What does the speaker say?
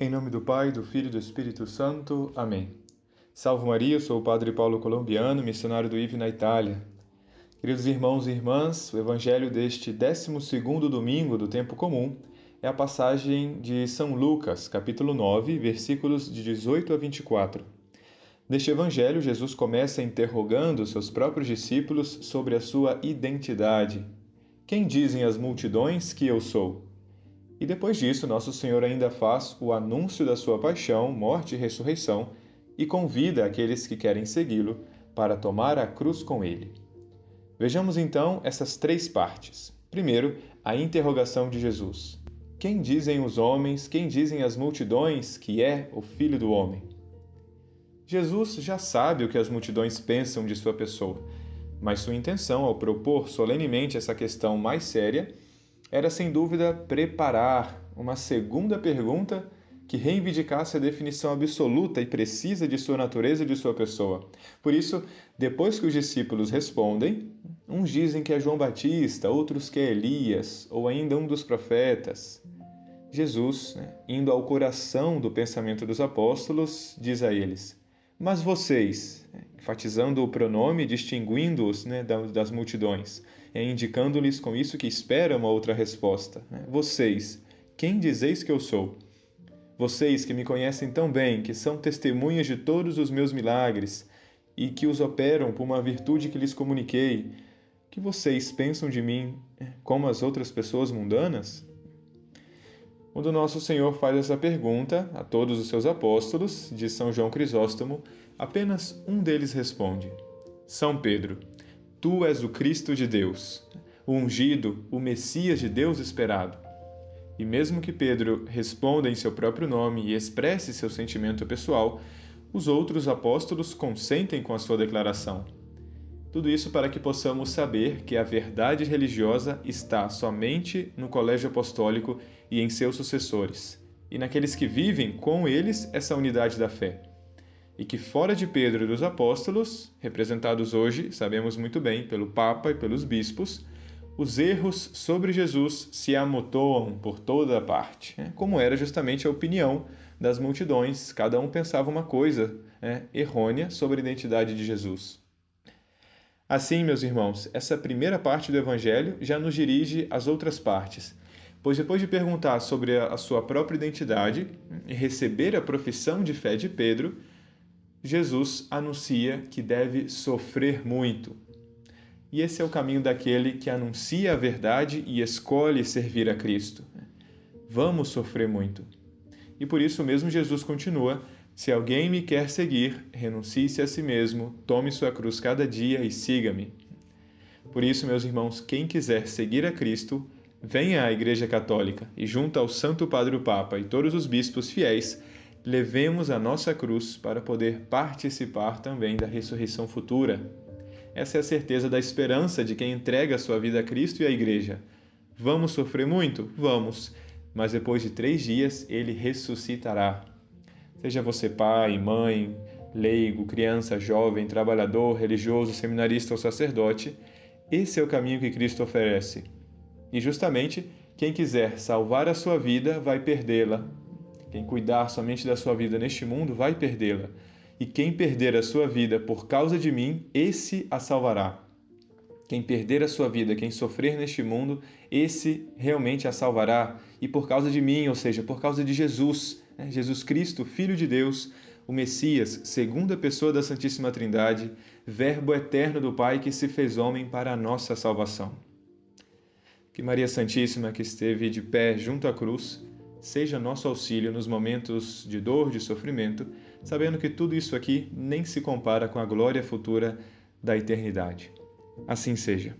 Em nome do Pai, do Filho e do Espírito Santo. Amém. Salve Maria, sou o Padre Paulo Colombiano, missionário do IV na Itália. Queridos irmãos e irmãs, o evangelho deste 12º domingo do tempo comum é a passagem de São Lucas, capítulo 9, versículos de 18 a 24. Neste evangelho, Jesus começa interrogando seus próprios discípulos sobre a sua identidade. Quem dizem as multidões que eu sou? E depois disso, Nosso Senhor ainda faz o anúncio da sua paixão, morte e ressurreição e convida aqueles que querem segui-lo para tomar a cruz com ele. Vejamos então essas três partes. Primeiro, a interrogação de Jesus. Quem dizem os homens, quem dizem as multidões que é o Filho do Homem? Jesus já sabe o que as multidões pensam de sua pessoa, mas sua intenção ao propor solenemente essa questão mais séria era sem dúvida preparar uma segunda pergunta que reivindicasse a definição absoluta e precisa de sua natureza e de sua pessoa. Por isso, depois que os discípulos respondem, uns dizem que é João Batista, outros que é Elias, ou ainda um dos profetas. Jesus, né, indo ao coração do pensamento dos apóstolos, diz a eles: Mas vocês, né, enfatizando o pronome, distinguindo-os né, das multidões, é, indicando-lhes com isso que espera uma outra resposta. Né? Vocês, quem dizeis que eu sou? Vocês que me conhecem tão bem, que são testemunhas de todos os meus milagres e que os operam por uma virtude que lhes comuniquei, que vocês pensam de mim é, como as outras pessoas mundanas? Quando nosso Senhor faz essa pergunta a todos os seus apóstolos, de São João Crisóstomo, apenas um deles responde: São Pedro. Tu és o Cristo de Deus, o ungido, o Messias de Deus esperado. E mesmo que Pedro responda em seu próprio nome e expresse seu sentimento pessoal, os outros apóstolos consentem com a sua declaração. Tudo isso para que possamos saber que a verdade religiosa está somente no colégio apostólico e em seus sucessores, e naqueles que vivem com eles essa unidade da fé e que fora de Pedro e dos apóstolos, representados hoje, sabemos muito bem, pelo Papa e pelos bispos, os erros sobre Jesus se amontoam por toda parte, né? como era justamente a opinião das multidões, cada um pensava uma coisa né, errônea sobre a identidade de Jesus. Assim, meus irmãos, essa primeira parte do Evangelho já nos dirige às outras partes, pois depois de perguntar sobre a sua própria identidade e receber a profissão de fé de Pedro, Jesus anuncia que deve sofrer muito. E esse é o caminho daquele que anuncia a verdade e escolhe servir a Cristo. Vamos sofrer muito. E por isso mesmo Jesus continua: Se alguém me quer seguir, renuncie-se a si mesmo, tome sua cruz cada dia e siga-me. Por isso, meus irmãos, quem quiser seguir a Cristo, venha à Igreja Católica e, junto ao Santo Padre o Papa e todos os bispos fiéis, levemos a nossa cruz para poder participar também da ressurreição futura. Essa é a certeza da esperança de quem entrega a sua vida a Cristo e à Igreja. Vamos sofrer muito? Vamos, mas depois de três dias ele ressuscitará. Seja você pai, mãe, leigo, criança, jovem, trabalhador, religioso, seminarista ou sacerdote, esse é o caminho que Cristo oferece. E justamente quem quiser salvar a sua vida vai perdê-la, quem cuidar somente da sua vida neste mundo vai perdê-la. E quem perder a sua vida por causa de mim, esse a salvará. Quem perder a sua vida, quem sofrer neste mundo, esse realmente a salvará. E por causa de mim, ou seja, por causa de Jesus? Jesus Cristo, Filho de Deus, o Messias, segunda pessoa da Santíssima Trindade, Verbo eterno do Pai que se fez homem para a nossa salvação. Que Maria Santíssima, que esteve de pé junto à cruz, seja nosso auxílio nos momentos de dor, de sofrimento, sabendo que tudo isso aqui nem se compara com a glória futura da eternidade. Assim seja.